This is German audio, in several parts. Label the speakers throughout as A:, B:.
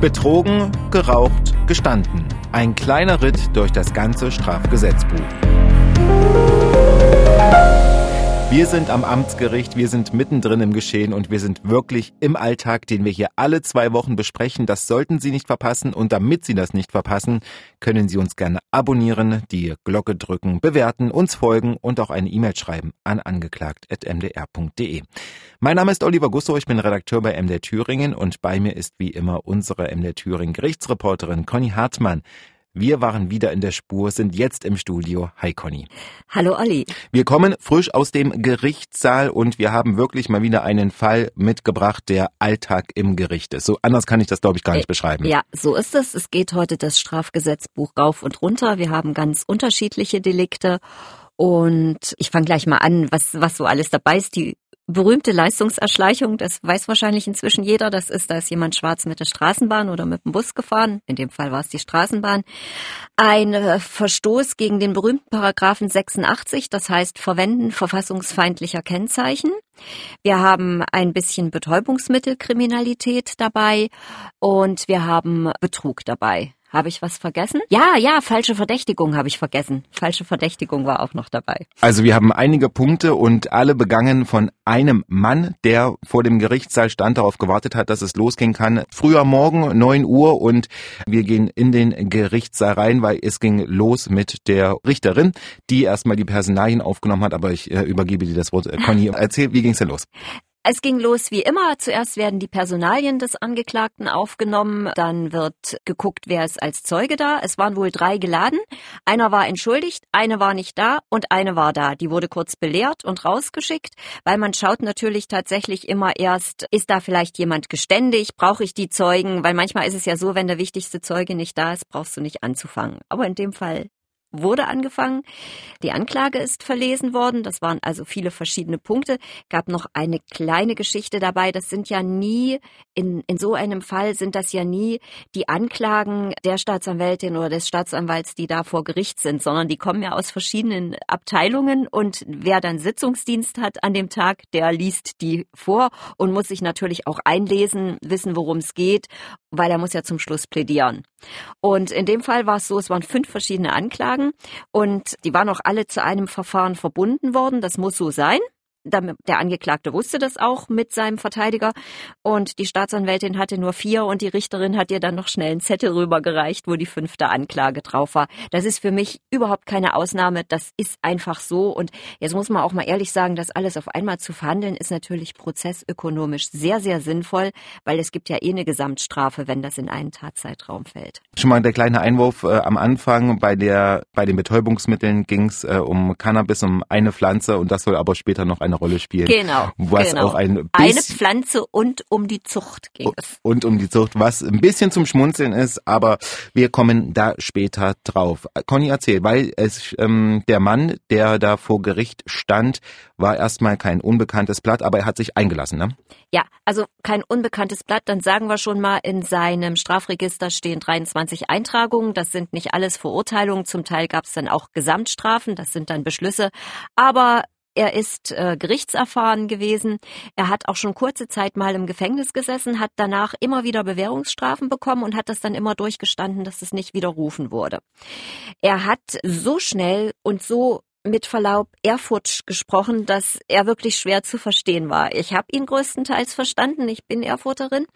A: Betrogen, geraucht, gestanden. Ein kleiner Ritt durch das ganze Strafgesetzbuch. Wir sind am Amtsgericht, wir sind mittendrin im Geschehen und wir sind wirklich im Alltag, den wir hier alle zwei Wochen besprechen. Das sollten Sie nicht verpassen und damit Sie das nicht verpassen, können Sie uns gerne abonnieren, die Glocke drücken, bewerten, uns folgen und auch eine E-Mail schreiben an angeklagt.mdr.de. Mein Name ist Oliver Gusso, ich bin Redakteur bei MDR Thüringen und bei mir ist wie immer unsere MDR Thüringen Gerichtsreporterin Conny Hartmann. Wir waren wieder in der Spur, sind jetzt im Studio. Hi Conny.
B: Hallo Olli.
A: Wir kommen frisch aus dem Gerichtssaal und wir haben wirklich mal wieder einen Fall mitgebracht, der Alltag im Gericht ist. So anders kann ich das, glaube ich, gar nicht äh, beschreiben.
B: Ja, so ist es. Es geht heute das Strafgesetzbuch rauf und runter. Wir haben ganz unterschiedliche Delikte. Und ich fange gleich mal an, was, was so alles dabei ist. Die berühmte Leistungserschleichung, das weiß wahrscheinlich inzwischen jeder, das ist, da ist jemand schwarz mit der Straßenbahn oder mit dem Bus gefahren, in dem Fall war es die Straßenbahn. Ein äh, Verstoß gegen den berühmten Paragraphen 86, das heißt Verwenden verfassungsfeindlicher Kennzeichen. Wir haben ein bisschen Betäubungsmittelkriminalität dabei und wir haben Betrug dabei. Habe ich was vergessen? Ja, ja, falsche Verdächtigung habe ich vergessen. Falsche Verdächtigung war auch noch dabei.
A: Also wir haben einige Punkte und alle begangen von einem Mann, der vor dem Gerichtssaal stand, darauf gewartet hat, dass es losgehen kann. Früher Morgen, 9 Uhr und wir gehen in den Gerichtssaal rein, weil es ging los mit der Richterin, die erstmal die Personalien aufgenommen hat, aber ich äh, übergebe dir das Wort. Äh, Conny, erzähl, wie ging es denn los?
B: Es ging los wie immer. Zuerst werden die Personalien des Angeklagten aufgenommen. Dann wird geguckt, wer ist als Zeuge da. Es waren wohl drei geladen. Einer war entschuldigt, eine war nicht da und eine war da. Die wurde kurz belehrt und rausgeschickt, weil man schaut natürlich tatsächlich immer erst, ist da vielleicht jemand geständig? Brauche ich die Zeugen? Weil manchmal ist es ja so, wenn der wichtigste Zeuge nicht da ist, brauchst du nicht anzufangen. Aber in dem Fall wurde angefangen. Die Anklage ist verlesen worden. Das waren also viele verschiedene Punkte. Gab noch eine kleine Geschichte dabei. Das sind ja nie, in, in so einem Fall sind das ja nie die Anklagen der Staatsanwältin oder des Staatsanwalts, die da vor Gericht sind, sondern die kommen ja aus verschiedenen Abteilungen und wer dann Sitzungsdienst hat an dem Tag, der liest die vor und muss sich natürlich auch einlesen, wissen, worum es geht, weil er muss ja zum Schluss plädieren. Und in dem Fall war es so, es waren fünf verschiedene Anklagen und die waren auch alle zu einem Verfahren verbunden worden. Das muss so sein der Angeklagte wusste das auch mit seinem Verteidiger und die Staatsanwältin hatte nur vier und die Richterin hat ihr dann noch schnell einen Zettel rübergereicht, wo die fünfte Anklage drauf war. Das ist für mich überhaupt keine Ausnahme, das ist einfach so und jetzt muss man auch mal ehrlich sagen, das alles auf einmal zu verhandeln ist natürlich prozessökonomisch sehr, sehr sinnvoll, weil es gibt ja eh eine Gesamtstrafe, wenn das in einen Tatzeitraum fällt.
A: Schon mal der kleine Einwurf äh, am Anfang, bei der bei den Betäubungsmitteln ging es äh, um Cannabis, um eine Pflanze und das soll aber später noch eine Rolle spielen.
B: Genau.
A: Was
B: genau.
A: auch ein
B: Eine Pflanze und um die Zucht ging es.
A: Und um die Zucht, was ein bisschen zum Schmunzeln ist, aber wir kommen da später drauf. Conny, erzähl, weil es ähm, der Mann, der da vor Gericht stand, war erstmal kein unbekanntes Blatt, aber er hat sich eingelassen, ne?
B: Ja, also kein unbekanntes Blatt, dann sagen wir schon mal, in seinem Strafregister stehen 23 Eintragungen. Das sind nicht alles Verurteilungen. Zum Teil gab es dann auch Gesamtstrafen, das sind dann Beschlüsse. Aber er ist äh, gerichtserfahren gewesen. Er hat auch schon kurze Zeit mal im Gefängnis gesessen, hat danach immer wieder Bewährungsstrafen bekommen und hat das dann immer durchgestanden, dass es nicht widerrufen wurde. Er hat so schnell und so mit Verlaub Erfurt gesprochen, dass er wirklich schwer zu verstehen war. Ich habe ihn größtenteils verstanden, ich bin Erfurterin.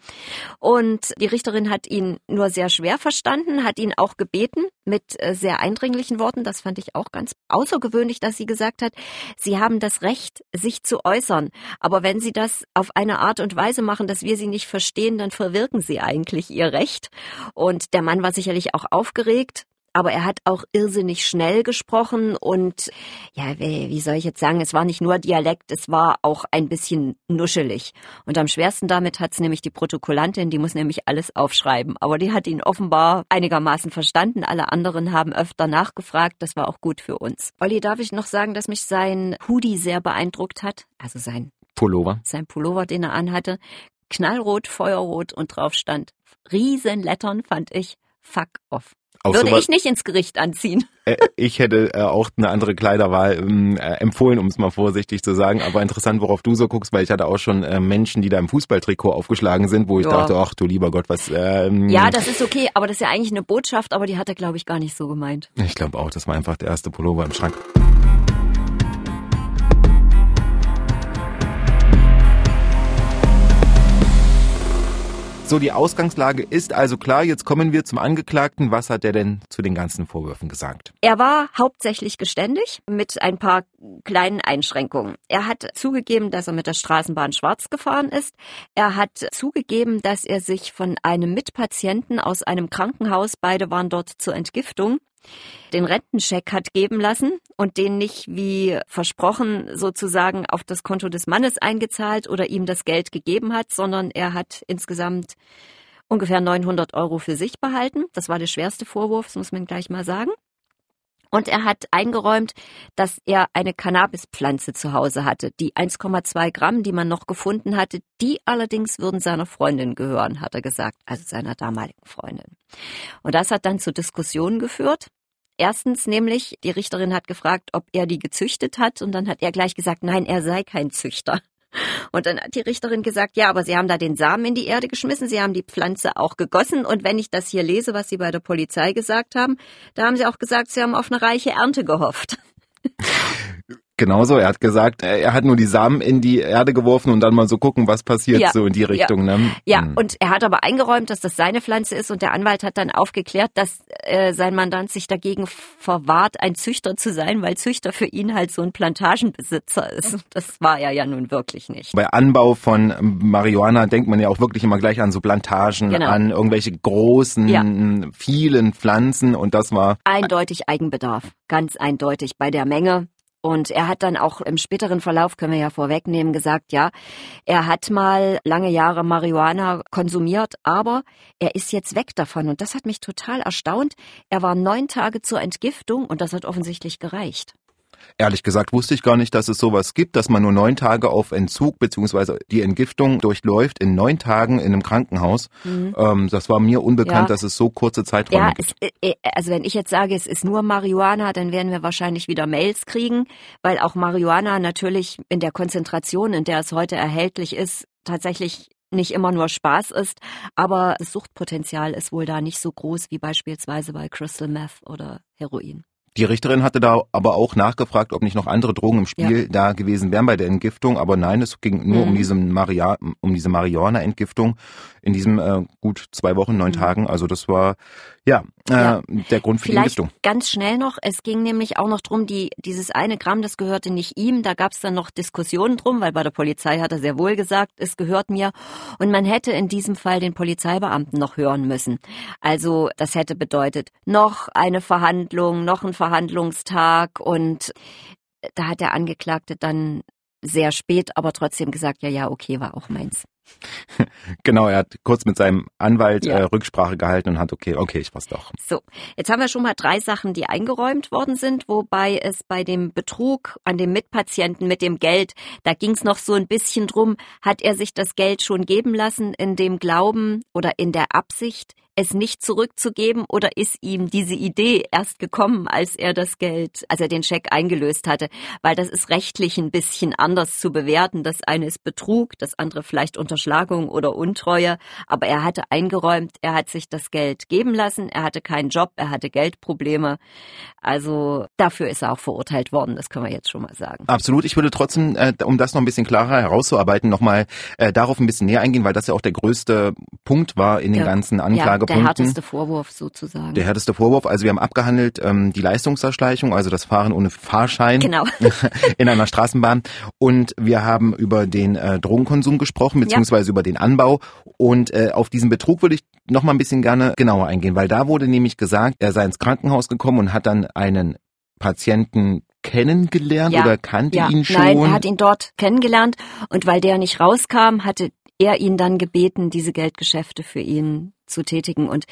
B: Und die Richterin hat ihn nur sehr schwer verstanden, hat ihn auch gebeten mit äh, sehr eindringlichen Worten, das fand ich auch ganz außergewöhnlich, dass sie gesagt hat, sie haben das Recht, sich zu äußern, aber wenn sie das auf eine Art und Weise machen, dass wir sie nicht verstehen, dann verwirken sie eigentlich ihr Recht. Und der Mann war sicherlich auch aufgeregt, aber er hat auch irrsinnig schnell gesprochen und ja, wie soll ich jetzt sagen, es war nicht nur Dialekt, es war auch ein bisschen nuschelig. Und am schwersten damit hat's nämlich die Protokollantin, die muss nämlich alles aufschreiben. Aber die hat ihn offenbar einigermaßen verstanden. Alle anderen haben öfter nachgefragt, das war auch gut für uns. Olli, darf ich noch sagen, dass mich sein Hoodie sehr beeindruckt hat? Also sein
A: Pullover.
B: Sein Pullover, den er anhatte. Knallrot, feuerrot und drauf stand Riesenlettern fand ich. Fuck off. Würde
A: sowas-
B: ich nicht ins Gericht anziehen.
A: Äh, ich hätte äh, auch eine andere Kleiderwahl ähm, äh, empfohlen, um es mal vorsichtig zu sagen. Aber interessant, worauf du so guckst, weil ich hatte auch schon äh, Menschen, die da im Fußballtrikot aufgeschlagen sind, wo ich
B: Ja.
A: dachte, ach du lieber Gott, was. Ähm,
B: Ja, das ist okay, aber das ist ja eigentlich eine Botschaft, aber die hat er, glaube ich, gar nicht so gemeint.
A: ich glaube auch, das war einfach der erste Pullover im Schrank. So, die Ausgangslage ist also klar. Jetzt kommen wir zum Angeklagten. Was hat er denn zu den ganzen Vorwürfen gesagt?
B: Er war hauptsächlich geständig mit ein paar kleinen Einschränkungen. Er hat zugegeben, dass er mit der Straßenbahn schwarz gefahren ist. Er hat zugegeben, dass er sich von einem Mitpatienten aus einem Krankenhaus, beide waren dort zur Entgiftung, den Rentenscheck hat geben lassen und den nicht wie versprochen sozusagen auf das Konto des Mannes eingezahlt oder ihm das Geld gegeben hat, sondern er hat insgesamt ungefähr 900 Euro für sich behalten. Das war der schwerste Vorwurf, das muss man gleich mal sagen. Und er hat eingeräumt, dass er eine Cannabispflanze zu Hause hatte. Die 1,2 Gramm, die man noch gefunden hatte, die allerdings würden seiner Freundin gehören, hat er gesagt, also seiner damaligen Freundin. Und das hat dann zu Diskussionen geführt. Erstens nämlich, die Richterin hat gefragt, ob er die gezüchtet hat und dann hat er gleich gesagt, nein, er sei kein Züchter. Und dann hat die Richterin gesagt, ja, aber Sie haben da den Samen in die Erde geschmissen, Sie haben die Pflanze auch gegossen und wenn ich das hier lese, was Sie bei der Polizei gesagt haben, da haben Sie auch gesagt, Sie haben auf eine reiche Ernte gehofft.
A: Genauso, er hat gesagt, er hat nur die Samen in die Erde geworfen und dann mal so gucken, was passiert,
B: Ja,
A: so in die Richtung. Ne?
B: Ja,
A: Hm.
B: und er hat aber eingeräumt, dass das seine Pflanze ist und der Anwalt hat dann aufgeklärt, dass äh, sein Mandant sich dagegen verwahrt, ein Züchter zu sein, weil Züchter für ihn halt so ein Plantagenbesitzer ist. Das war er ja nun wirklich nicht.
A: Bei Anbau von Marihuana denkt man ja auch wirklich immer gleich an so Plantagen,
B: Genau.
A: an irgendwelche großen,
B: Ja.
A: vielen Pflanzen und das war
B: Eindeutig Eigenbedarf, ganz eindeutig bei der Menge. Und er hat dann auch im späteren Verlauf, können wir ja vorwegnehmen, gesagt, ja, er hat mal lange Jahre Marihuana konsumiert, aber er ist jetzt weg davon. Und das hat mich total erstaunt. Er war neun Tage zur Entgiftung und das hat offensichtlich gereicht.
A: Ehrlich gesagt wusste ich gar nicht, dass es sowas gibt, dass man nur neun Tage auf Entzug beziehungsweise die Entgiftung durchläuft in neun Tagen in einem Krankenhaus. Ähm, das war mir unbekannt,
B: Ja.
A: dass es so kurze Zeiträume
B: Ja,
A: gibt.
B: es, äh, also wenn ich jetzt sage, es ist nur Marihuana, dann werden wir wahrscheinlich wieder Mails kriegen, weil auch Marihuana natürlich in der Konzentration, in der es heute erhältlich ist, tatsächlich nicht immer nur Spaß ist, aber das Suchtpotenzial ist wohl da nicht so groß wie beispielsweise bei Crystal Meth oder Heroin.
A: Die Richterin hatte da aber auch nachgefragt, ob nicht noch andere Drogen im Spiel da gewesen wären bei der Entgiftung, aber nein, es ging nur
B: Mhm.
A: um diese Maria, um diese Marihuana-Entgiftung in diesem äh, gut zwei Wochen, neun
B: Mhm.
A: Tagen. Also das war ja, äh,
B: Ja.
A: der Grund für die
B: Vielleicht
A: Entgiftung.
B: ganz schnell noch, es ging nämlich auch noch drum, die, dieses eine Gramm, das gehörte nicht ihm, da gab es dann noch Diskussionen drum, weil bei der Polizei hat er sehr wohl gesagt, es gehört mir. Und man hätte in diesem Fall den Polizeibeamten noch hören müssen. Also das hätte bedeutet, noch eine Verhandlung, noch ein Verhandlungstag und da hat der Angeklagte dann sehr spät, aber trotzdem gesagt, ja, ja, okay, war auch meins.
A: Genau, er hat kurz mit seinem Anwalt
B: Ja.
A: äh, Rücksprache gehalten und hat, okay, okay, ich war's doch.
B: So, jetzt haben wir schon mal drei Sachen, die eingeräumt worden sind, wobei es bei dem Betrug an dem Mitpatienten mit dem Geld, da ging es noch so ein bisschen drum, hat er sich das Geld schon geben lassen in dem Glauben oder in der Absicht, es nicht zurückzugeben oder ist ihm diese Idee erst gekommen, als er das Geld, als er den Scheck eingelöst hatte? Weil das ist rechtlich ein bisschen anders zu bewerten. Das eine ist Betrug, das andere vielleicht Unterschlagung oder Untreue. Aber er hatte eingeräumt, er hat sich das Geld geben lassen, er hatte keinen Job, er hatte Geldprobleme. Also dafür ist er auch verurteilt worden, das können wir jetzt schon mal sagen.
A: Absolut. Ich würde trotzdem, äh, um das noch ein bisschen klarer herauszuarbeiten, nochmal äh, darauf ein bisschen näher eingehen, weil das ja auch der größte Punkt war in den
B: Ja.
A: ganzen
B: Ja,
A: Anklagepunkten.
B: der härteste Vorwurf sozusagen.
A: Der härteste Vorwurf, also wir haben abgehandelt ähm, die Leistungserschleichung, also das Fahren ohne Fahrschein
B: Genau.
A: in einer Straßenbahn und wir haben über den äh, Drogenkonsum gesprochen, beziehungsweise über den Anbau und äh, auf diesen Betrug würde ich noch mal ein bisschen gerne genauer eingehen, weil da wurde nämlich gesagt, er sei ins Krankenhaus gekommen und hat dann einen Patienten kennengelernt
B: Ja,
A: oder kannte
B: ja,
A: ihn schon.
B: Nein, er hat ihn dort kennengelernt und weil der nicht rauskam, hatte er ihn dann gebeten, diese Geldgeschäfte für ihn zu tätigen. Und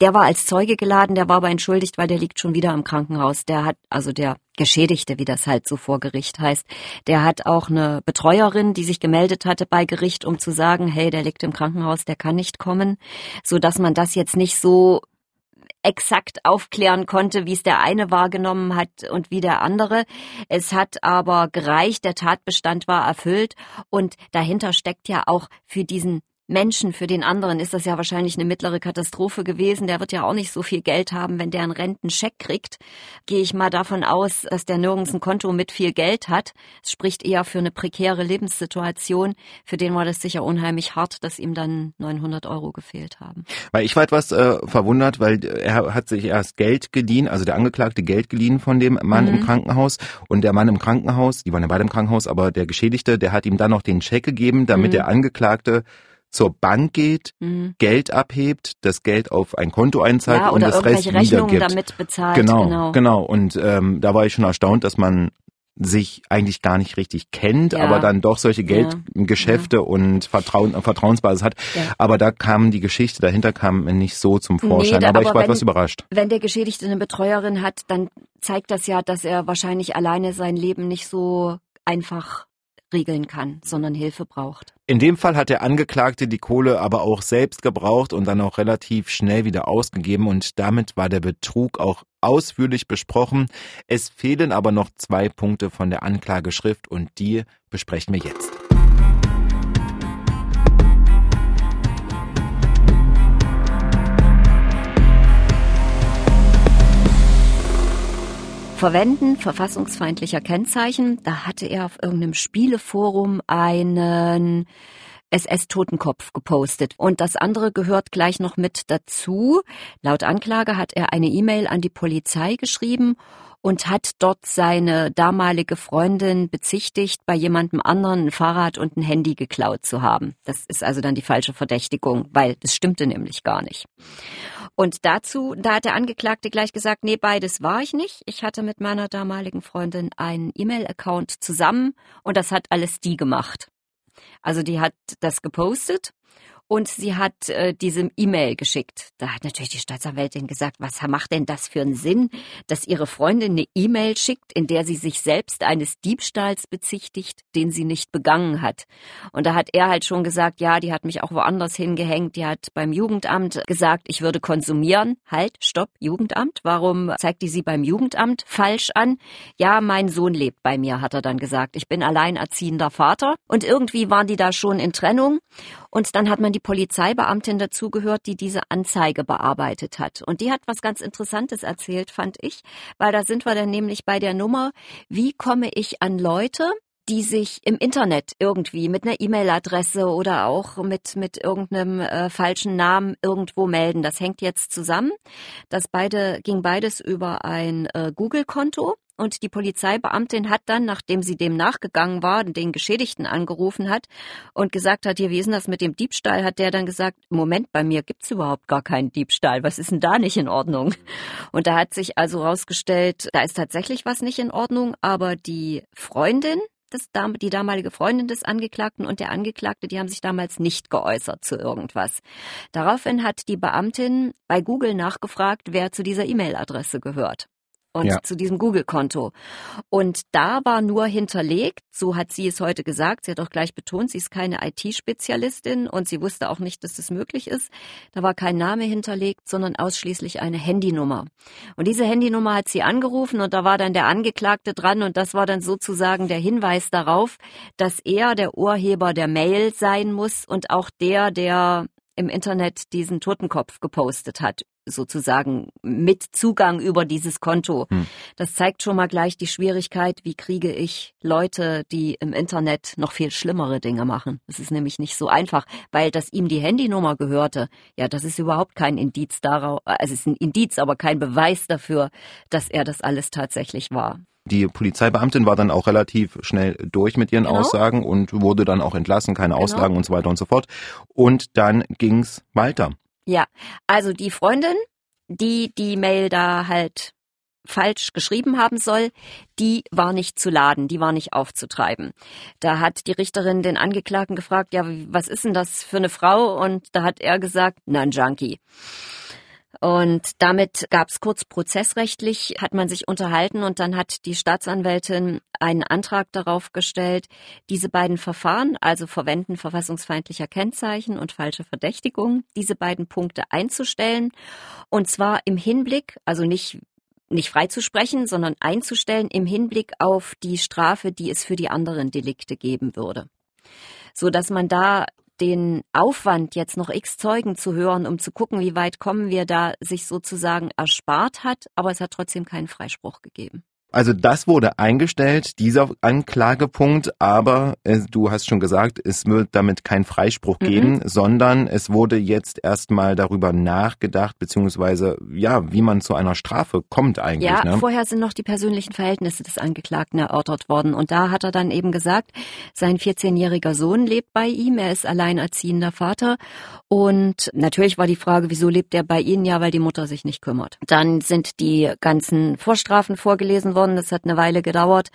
B: der war als Zeuge geladen, der war aber entschuldigt, weil der liegt schon wieder im Krankenhaus. Der hat, also der Geschädigte, wie das halt so vor Gericht heißt, der hat auch eine Betreuerin, die sich gemeldet hatte bei Gericht, um zu sagen, hey, der liegt im Krankenhaus, der kann nicht kommen, so dass man das jetzt nicht so exakt aufklären konnte, wie es der eine wahrgenommen hat und wie der andere. Es hat aber gereicht, der Tatbestand war erfüllt und dahinter steckt ja auch für diesen Menschen, für den anderen ist das ja wahrscheinlich eine mittlere Katastrophe gewesen. Der wird ja auch nicht so viel Geld haben, wenn der einen Rentencheck kriegt. Gehe ich mal davon aus, dass der nirgends ein Konto mit viel Geld hat. Es spricht eher für eine prekäre Lebenssituation. Für den war das sicher unheimlich hart, dass ihm dann 900 Euro gefehlt haben.
A: Weil ich war etwas äh, verwundert, weil er hat sich erst Geld geliehen, also der Angeklagte Geld geliehen von dem Mann mhm. im Krankenhaus und der Mann im Krankenhaus, die waren ja beide im Krankenhaus, aber der Geschädigte, der hat ihm dann noch den Check gegeben, damit mhm. der Angeklagte zur Bank geht, mhm. Geld abhebt, das Geld auf ein Konto einzahlt ja, und das Rest
B: Rechnungen
A: wiedergibt.
B: damit bezahlt.
A: Genau, genau. genau. Und ähm, da war ich schon erstaunt, dass man sich eigentlich gar nicht richtig kennt, ja. aber dann doch solche Geldgeschäfte ja. und Vertrauen, Vertrauensbasis hat. Ja. Aber da kam die Geschichte dahinter kam nicht so zum Vorschein. Nee, aber, aber, ich war wenn, etwas überrascht.
B: Wenn der Geschädigte eine Betreuerin hat, dann zeigt das ja, dass er wahrscheinlich alleine sein Leben nicht so einfach regeln kann, sondern Hilfe braucht.
A: In dem Fall hat der Angeklagte die Kohle aber auch selbst gebraucht und dann auch relativ schnell wieder ausgegeben und damit war der Betrug auch ausführlich besprochen. Es fehlen aber noch zwei Punkte von der Anklageschrift und die besprechen wir jetzt.
B: Verwenden verfassungsfeindlicher Kennzeichen. Da hatte er auf irgendeinem Spieleforum einen SS-Totenkopf gepostet. Und das andere gehört gleich noch mit dazu. Laut Anklage hat er eine E-Mail an die Polizei geschrieben und hat dort seine damalige Freundin bezichtigt, bei jemandem anderen ein Fahrrad und ein Handy geklaut zu haben. Das ist also dann die falsche Verdächtigung, weil das stimmte nämlich gar nicht. Und dazu, da hat der Angeklagte gleich gesagt, nee, beides war ich nicht. Ich hatte mit meiner damaligen Freundin einen E-Mail-Account zusammen und das hat alles die gemacht. Also die hat das gepostet und sie hat äh, diese E-Mail geschickt. Da hat natürlich die Staatsanwältin gesagt, was macht denn das für einen Sinn, dass ihre Freundin eine E-Mail schickt, in der sie sich selbst eines Diebstahls bezichtigt, den sie nicht begangen hat. Und da hat er halt schon gesagt, ja, die hat mich auch woanders hingehängt, die hat beim Jugendamt gesagt, ich würde konsumieren. Halt, stopp, Jugendamt. Warum zeigt die sie beim Jugendamt falsch an? Ja, mein Sohn lebt bei mir, hat er dann gesagt. Ich bin alleinerziehender Vater. Und irgendwie waren die da schon in Trennung. Und dann hat man die Polizeibeamtin dazugehört, die diese Anzeige bearbeitet hat. Und die hat was ganz Interessantes erzählt, fand ich, weil da sind wir dann nämlich bei der Nummer, wie komme ich an Leute, die sich im Internet irgendwie mit einer E-Mail-Adresse oder auch mit, mit irgendeinem äh, falschen Namen irgendwo melden. Das hängt jetzt zusammen. Das beide, ging beides über ein äh, Google-Konto. Und die Polizeibeamtin hat dann, nachdem sie dem nachgegangen war, den Geschädigten angerufen hat und gesagt hat, hier, wie ist denn das mit dem Diebstahl? Hat der dann gesagt, Moment, bei mir gibt's überhaupt gar keinen Diebstahl. Was ist denn da nicht in Ordnung? Und da hat sich also rausgestellt, da ist tatsächlich was nicht in Ordnung, aber die Freundin, das, die damalige Freundin des Angeklagten und der Angeklagte, die haben sich damals nicht geäußert zu irgendwas. Daraufhin hat die Beamtin bei Google nachgefragt, wer zu dieser E-Mail-Adresse gehört und ja. zu diesem Google-Konto. Und da war nur hinterlegt, so hat sie es heute gesagt, sie hat auch gleich betont, sie ist keine IT-Spezialistin und sie wusste auch nicht, dass das möglich ist. Da war kein Name hinterlegt, sondern ausschließlich eine Handynummer. Und diese Handynummer hat sie angerufen und da war dann der Angeklagte dran und das war dann sozusagen der Hinweis darauf, dass er der Urheber der Mail sein muss und auch der, der im Internet diesen Totenkopf gepostet hat sozusagen mit Zugang über dieses Konto. Hm. Das zeigt schon mal gleich die Schwierigkeit, wie kriege ich Leute, die im Internet noch viel schlimmere Dinge machen. Das ist nämlich nicht so einfach, weil dass ihm die Handynummer gehörte, ja, das ist überhaupt kein Indiz darauf, also es ist ein Indiz, aber kein Beweis dafür, dass er das alles tatsächlich war.
A: Die Polizeibeamtin war dann auch relativ schnell durch mit ihren genau. Aussagen und wurde dann auch entlassen, keine genau. Auslagen und so weiter und so fort. Und dann ging's weiter.
B: Ja, also die Freundin, die die Mail da halt falsch geschrieben haben soll, die war nicht zu laden, die war nicht aufzutreiben. Da hat die Richterin den Angeklagten gefragt, ja, was ist denn das für eine Frau? Und da hat er gesagt, na, ein Junkie. Und damit gab es kurz prozessrechtlich, hat man sich unterhalten und dann hat die Staatsanwältin einen Antrag darauf gestellt, diese beiden Verfahren, also Verwenden verfassungsfeindlicher Kennzeichen und falsche Verdächtigung, diese beiden Punkte einzustellen. Und zwar im Hinblick, also nicht nicht freizusprechen, sondern einzustellen im Hinblick auf die Strafe, die es für die anderen Delikte geben würde. So dass man da den Aufwand, jetzt noch x Zeugen zu hören, um zu gucken, wie weit kommen wir da, sich sozusagen erspart hat, aber es hat trotzdem keinen Freispruch gegeben.
A: Also das wurde eingestellt, dieser Anklagepunkt, aber äh, du hast schon gesagt, es wird damit kein Freispruch mhm. geben, sondern es wurde jetzt erstmal darüber nachgedacht, beziehungsweise ja, wie man zu einer Strafe kommt eigentlich.
B: Ja,
A: ne?
B: vorher sind noch die persönlichen Verhältnisse des Angeklagten erörtert worden und da hat er dann eben gesagt, sein 14-jähriger Sohn lebt bei ihm, er ist alleinerziehender Vater und natürlich war die Frage, wieso lebt er bei Ihnen? Ja, weil die Mutter sich nicht kümmert. Dann sind die ganzen Vorstrafen vorgelesen worden. Das hat eine Weile gedauert.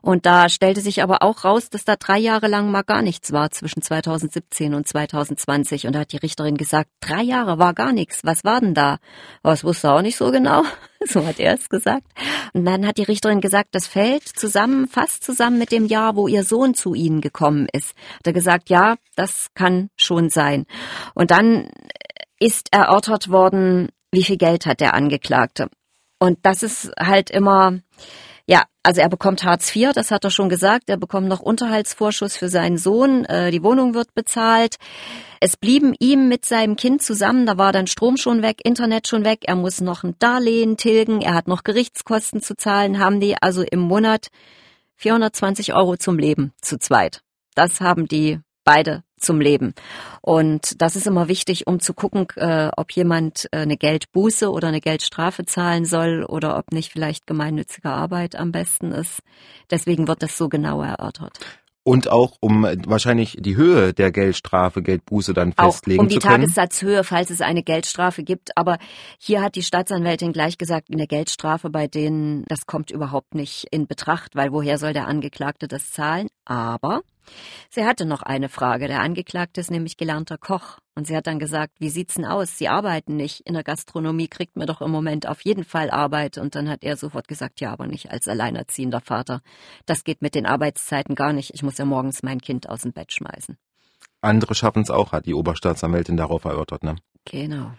B: Und da stellte sich aber auch raus, dass da drei Jahre lang mal gar nichts war zwischen 2017 und 2020. Und da hat die Richterin gesagt, drei Jahre war gar nichts. Was war denn da? Was wusste er auch nicht so genau. So hat er es gesagt. Und dann hat die Richterin gesagt, das fällt zusammen, fast zusammen mit dem Jahr, wo ihr Sohn zu ihnen gekommen ist. Hat er gesagt, ja, das kann schon sein. Und dann ist erörtert worden, wie viel Geld hat der Angeklagte. Und das ist halt immer, ja, also er bekommt Hartz IV, das hat er schon gesagt. Er bekommt noch Unterhaltsvorschuss für seinen Sohn. Äh, die Wohnung wird bezahlt. Es blieben ihm mit seinem Kind zusammen, da war dann Strom schon weg, Internet schon weg. Er muss noch ein Darlehen tilgen. Er hat noch Gerichtskosten zu zahlen. Haben die also im Monat 420 Euro zum Leben zu zweit. Das haben die beide zum Leben. Und das ist immer wichtig, um zu gucken, äh, ob jemand äh, eine Geldbuße oder eine Geldstrafe zahlen soll oder ob nicht vielleicht gemeinnützige Arbeit am besten ist. Deswegen wird das so genau erörtert.
A: Und auch um wahrscheinlich die Höhe der Geldstrafe, Geldbuße dann festlegen
B: auch um die
A: zu können.
B: Tagessatzhöhe, falls es eine Geldstrafe gibt. Aber hier hat die Staatsanwältin gleich gesagt, eine Geldstrafe bei denen, das kommt überhaupt nicht in Betracht, weil woher soll der Angeklagte das zahlen? Aber Sie hatte noch eine Frage. Der Angeklagte ist nämlich gelernter Koch. Und sie hat dann gesagt, wie sieht's denn aus? Sie arbeiten nicht. In der Gastronomie kriegt man doch im Moment auf jeden Fall Arbeit. Und dann hat er sofort gesagt, ja, aber nicht als alleinerziehender Vater. Das geht mit den Arbeitszeiten gar nicht. Ich muss ja morgens mein Kind aus dem Bett schmeißen.
A: Andere schaffen es auch, hat die Oberstaatsanwältin darauf erörtert, ne?
B: Genau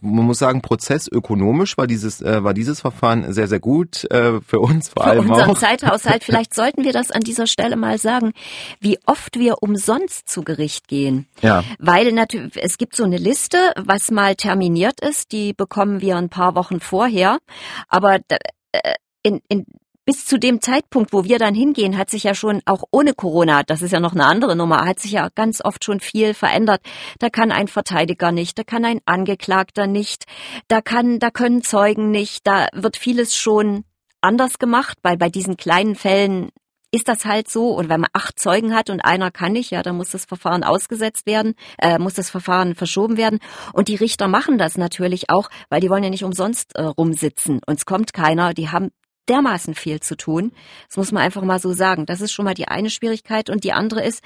A: man muss sagen, prozessökonomisch war dieses, äh, war dieses Verfahren sehr, sehr gut äh, für uns vor für allem
B: unseren
A: auch.
B: Zeithaushalt. Vielleicht sollten wir das an dieser Stelle mal sagen, wie oft wir umsonst zu Gericht gehen.
A: Ja.
B: Weil natürlich, es gibt so eine Liste, was mal terminiert ist, die bekommen wir ein paar Wochen vorher. Aber äh, in, in bis zu dem Zeitpunkt, wo wir dann hingehen, hat sich ja schon auch ohne Corona, das ist ja noch eine andere Nummer, hat sich ja ganz oft schon viel verändert. Da kann ein Verteidiger nicht, da kann ein Angeklagter nicht, da kann, da können Zeugen nicht, da wird vieles schon anders gemacht, weil bei diesen kleinen Fällen ist das halt so. Und wenn man acht Zeugen hat und einer kann nicht, ja, dann muss das Verfahren ausgesetzt werden, äh, muss das Verfahren verschoben werden. Und die Richter machen das natürlich auch, weil die wollen ja nicht umsonst äh, rumsitzen. Uns kommt keiner, die haben dermaßen viel zu tun. Das muss man einfach mal so sagen. Das ist schon mal die eine Schwierigkeit. Und die andere ist,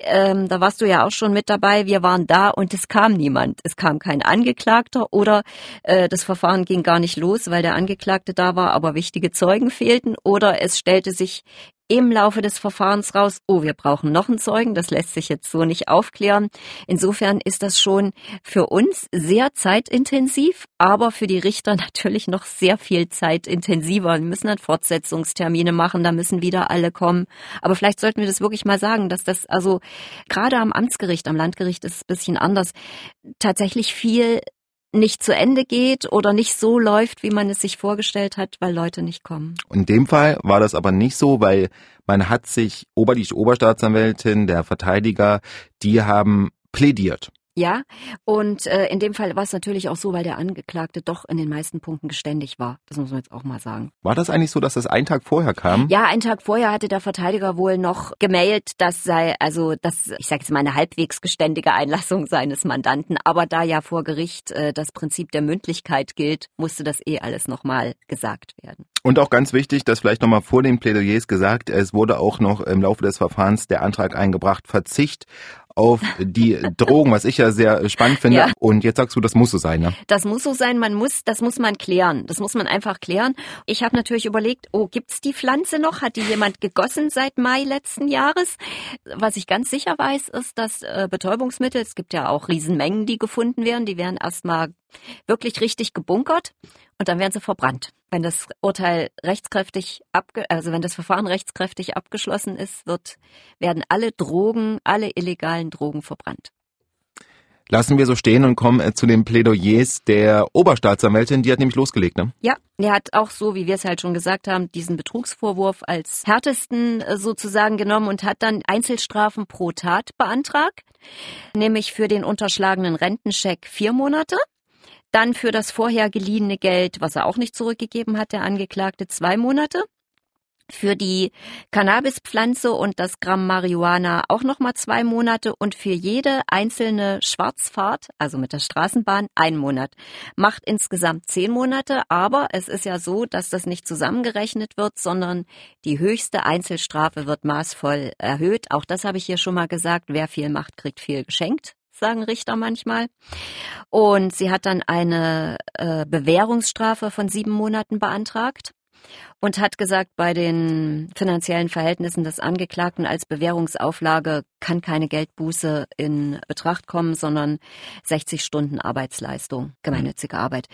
B: ähm, da warst du ja auch schon mit dabei, wir waren da und es kam niemand. Es kam kein Angeklagter oder äh, das Verfahren ging gar nicht los, weil der Angeklagte da war, aber wichtige Zeugen fehlten oder es stellte sich im Laufe des Verfahrens raus, oh, wir brauchen noch einen Zeugen, das lässt sich jetzt so nicht aufklären. Insofern ist das schon für uns sehr zeitintensiv, aber für die Richter natürlich noch sehr viel zeitintensiver. Wir müssen dann Fortsetzungstermine machen, da müssen wieder alle kommen. Aber vielleicht sollten wir das wirklich mal sagen, dass das also gerade am Amtsgericht, am Landgericht ist es ein bisschen anders, tatsächlich viel nicht zu Ende geht oder nicht so läuft, wie man es sich vorgestellt hat, weil Leute nicht kommen.
A: In dem Fall war das aber nicht so, weil man hat sich, die Oberstaatsanwältin, der Verteidiger, die haben plädiert.
B: Ja, und äh, in dem Fall war es natürlich auch so, weil der Angeklagte doch in den meisten Punkten geständig war. Das muss man jetzt auch mal sagen.
A: War das eigentlich so, dass das einen Tag vorher kam?
B: Ja, einen Tag vorher hatte der Verteidiger wohl noch gemailt, das sei also das, ich sage jetzt mal eine halbwegs geständige Einlassung seines Mandanten. Aber da ja vor Gericht äh, das Prinzip der Mündlichkeit gilt, musste das eh alles nochmal gesagt werden.
A: Und auch ganz wichtig, das vielleicht nochmal vor den Plädoyers gesagt, es wurde auch noch im Laufe des Verfahrens der Antrag eingebracht, Verzicht auf die Drogen, was ich ja sehr spannend finde. Ja. Und jetzt sagst du, das muss so sein, ne?
B: Das muss so sein, man muss, das muss man klären. Das muss man einfach klären. Ich habe natürlich überlegt, oh, gibt's die Pflanze noch? Hat die jemand gegossen seit Mai letzten Jahres? Was ich ganz sicher weiß, ist, dass äh, Betäubungsmittel, es gibt ja auch Riesenmengen, die gefunden werden, die werden erstmal wirklich richtig gebunkert und dann werden sie verbrannt. Wenn das Urteil rechtskräftig abge also wenn das Verfahren rechtskräftig abgeschlossen ist, wird, werden alle Drogen, alle illegalen Drogen verbrannt.
A: Lassen wir so stehen und kommen äh, zu den Plädoyers der Oberstaatsanwältin, die hat nämlich losgelegt, ne?
B: Ja, er hat auch so, wie wir es halt schon gesagt haben, diesen Betrugsvorwurf als härtesten äh, sozusagen genommen und hat dann Einzelstrafen pro Tat beantragt, nämlich für den unterschlagenen Rentenscheck vier Monate dann für das vorher geliehene Geld, was er auch nicht zurückgegeben hat, der Angeklagte zwei Monate. Für die Cannabispflanze und das Gramm Marihuana auch nochmal zwei Monate und für jede einzelne Schwarzfahrt, also mit der Straßenbahn, ein Monat. Macht insgesamt zehn Monate, aber es ist ja so, dass das nicht zusammengerechnet wird, sondern die höchste Einzelstrafe wird maßvoll erhöht. Auch das habe ich hier schon mal gesagt. Wer viel macht, kriegt viel geschenkt sagen Richter manchmal. Und sie hat dann eine äh, Bewährungsstrafe von sieben Monaten beantragt und hat gesagt, bei den finanziellen Verhältnissen des Angeklagten als Bewährungsauflage kann keine Geldbuße in Betracht kommen, sondern 60 Stunden Arbeitsleistung, gemeinnützige Arbeit.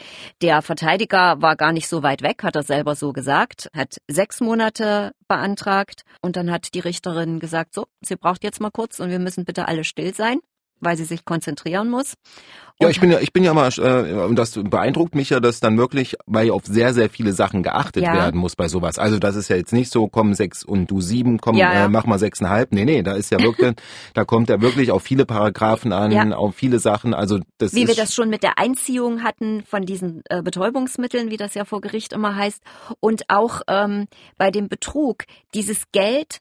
B: Der Verteidiger war gar nicht so weit weg, hat er selber so gesagt, hat sechs Monate beantragt und dann hat die Richterin gesagt, so, sie braucht jetzt mal kurz und wir müssen bitte alle still sein weil sie sich konzentrieren muss.
A: Und ja, ich bin ja, ich bin ja mal, äh, und das beeindruckt mich ja, dass dann wirklich, weil auf sehr, sehr viele Sachen geachtet ja. werden muss bei sowas. Also das ist ja jetzt nicht so, komm sechs und du sieben, komm, ja. Äh, mach mal sechseinhalb. Nee, nee, da ist ja wirklich, da kommt ja wirklich auf viele Paragraphen an, ja. auf viele Sachen. Also das
B: Wie
A: ist
B: wir das schon mit der Einziehung hatten von diesen äh, Betäubungsmitteln, wie das ja vor Gericht immer heißt, und auch ähm, bei dem Betrug, dieses Geld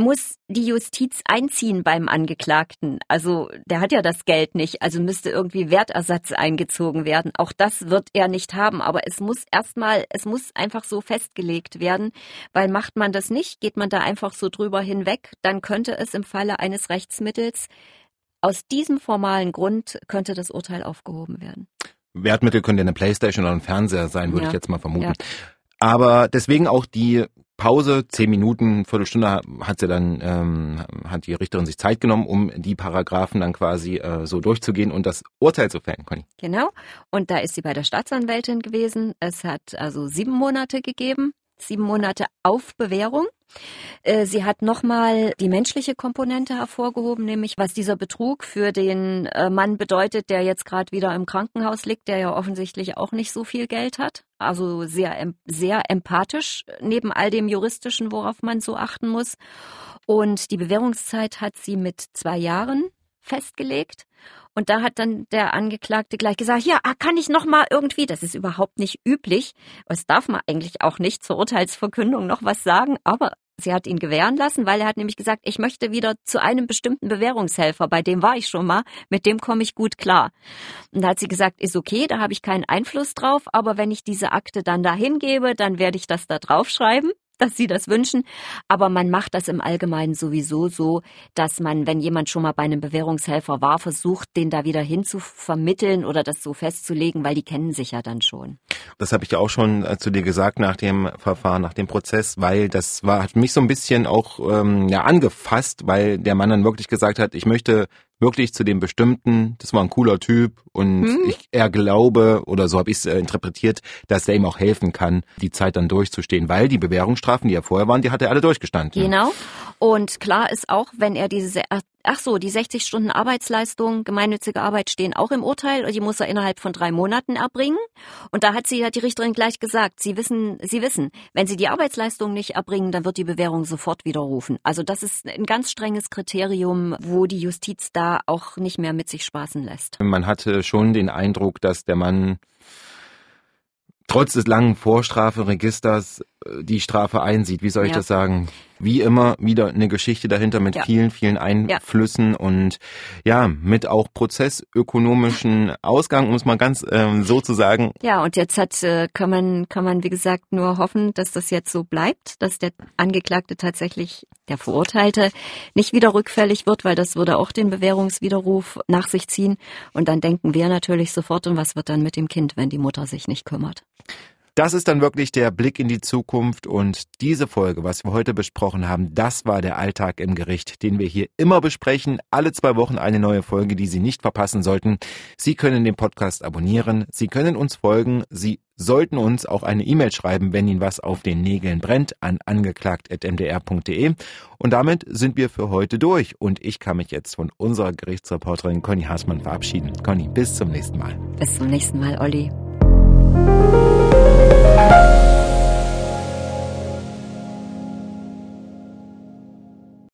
B: muss die Justiz einziehen beim Angeklagten. Also der hat ja das Geld nicht, also müsste irgendwie Wertersatz eingezogen werden. Auch das wird er nicht haben, aber es muss erstmal, es muss einfach so festgelegt werden, weil macht man das nicht, geht man da einfach so drüber hinweg, dann könnte es im Falle eines Rechtsmittels aus diesem formalen Grund könnte das Urteil aufgehoben werden.
A: Wertmittel könnte eine Playstation oder ein Fernseher sein, würde ja. ich jetzt mal vermuten. Ja. Aber deswegen auch die Pause, zehn Minuten, Viertelstunde hat sie dann, ähm, hat die Richterin sich Zeit genommen, um die Paragraphen dann quasi äh, so durchzugehen und das Urteil zu fällen, Conny.
B: Genau. Und da ist sie bei der Staatsanwältin gewesen. Es hat also sieben Monate gegeben sieben Monate auf Bewährung. Äh, sie hat nochmal die menschliche Komponente hervorgehoben, nämlich was dieser Betrug für den äh, Mann bedeutet, der jetzt gerade wieder im Krankenhaus liegt, der ja offensichtlich auch nicht so viel Geld hat. Also sehr, sehr empathisch neben all dem Juristischen, worauf man so achten muss. Und die Bewährungszeit hat sie mit zwei Jahren festgelegt. Und da hat dann der Angeklagte gleich gesagt, ja, ah, kann ich noch mal irgendwie, das ist überhaupt nicht üblich, das darf man eigentlich auch nicht zur Urteilsverkündung noch was sagen, aber sie hat ihn gewähren lassen, weil er hat nämlich gesagt, ich möchte wieder zu einem bestimmten Bewährungshelfer, bei dem war ich schon mal, mit dem komme ich gut klar. Und da hat sie gesagt, ist okay, da habe ich keinen Einfluss drauf, aber wenn ich diese Akte dann dahin gebe, dann werde ich das da draufschreiben dass sie das wünschen. Aber man macht das im Allgemeinen sowieso so, dass man, wenn jemand schon mal bei einem Bewährungshelfer war, versucht, den da wieder hin zu vermitteln oder das so festzulegen, weil die kennen sich ja dann schon.
A: Das habe ich ja auch schon äh, zu dir gesagt nach dem Verfahren, nach dem Prozess, weil das war, hat mich so ein bisschen auch ähm, ja, angefasst, weil der Mann dann wirklich gesagt hat, ich möchte wirklich zu dem bestimmten, das war ein cooler Typ und hm. ich er glaube, oder so habe ich es äh, interpretiert, dass der ihm auch helfen kann, die Zeit dann durchzustehen, weil die Bewährungsstrafen, die ja vorher waren, die hat er alle durchgestanden.
B: Genau. Und klar ist auch, wenn er diese, ach so, die 60 Stunden Arbeitsleistung, gemeinnützige Arbeit stehen auch im Urteil und die muss er innerhalb von drei Monaten erbringen. Und da hat sie, hat die Richterin gleich gesagt, sie wissen, sie wissen, wenn sie die Arbeitsleistung nicht erbringen, dann wird die Bewährung sofort widerrufen. Also das ist ein ganz strenges Kriterium, wo die Justiz da auch nicht mehr mit sich spaßen lässt.
A: Man hatte schon den Eindruck, dass der Mann trotz des langen Vorstraferegisters äh, die Strafe einsieht. Wie soll ich ja. das sagen? Wie immer wieder eine Geschichte dahinter mit ja. vielen, vielen Einflüssen ja. und ja, mit auch prozessökonomischen Ausgang, um es mal ganz ähm, so zu sagen.
B: Ja, und jetzt hat, äh, kann man, kann man, wie gesagt, nur hoffen, dass das jetzt so bleibt, dass der Angeklagte tatsächlich, der Verurteilte, nicht wieder rückfällig wird, weil das würde auch den Bewährungswiderruf nach sich ziehen. Und dann denken wir natürlich sofort, und was wird dann mit dem Kind, wenn die Mutter sich nicht kümmert?
A: Das ist dann wirklich der Blick in die Zukunft und diese Folge, was wir heute besprochen haben, das war der Alltag im Gericht, den wir hier immer besprechen. Alle zwei Wochen eine neue Folge, die Sie nicht verpassen sollten. Sie können den Podcast abonnieren, Sie können uns folgen, Sie sollten uns auch eine E-Mail schreiben, wenn Ihnen was auf den Nägeln brennt, an angeklagt.mdr.de. Und damit sind wir für heute durch und ich kann mich jetzt von unserer Gerichtsreporterin Conny Haßmann verabschieden. Conny, bis zum nächsten Mal.
B: Bis zum nächsten Mal, Olli. Bye.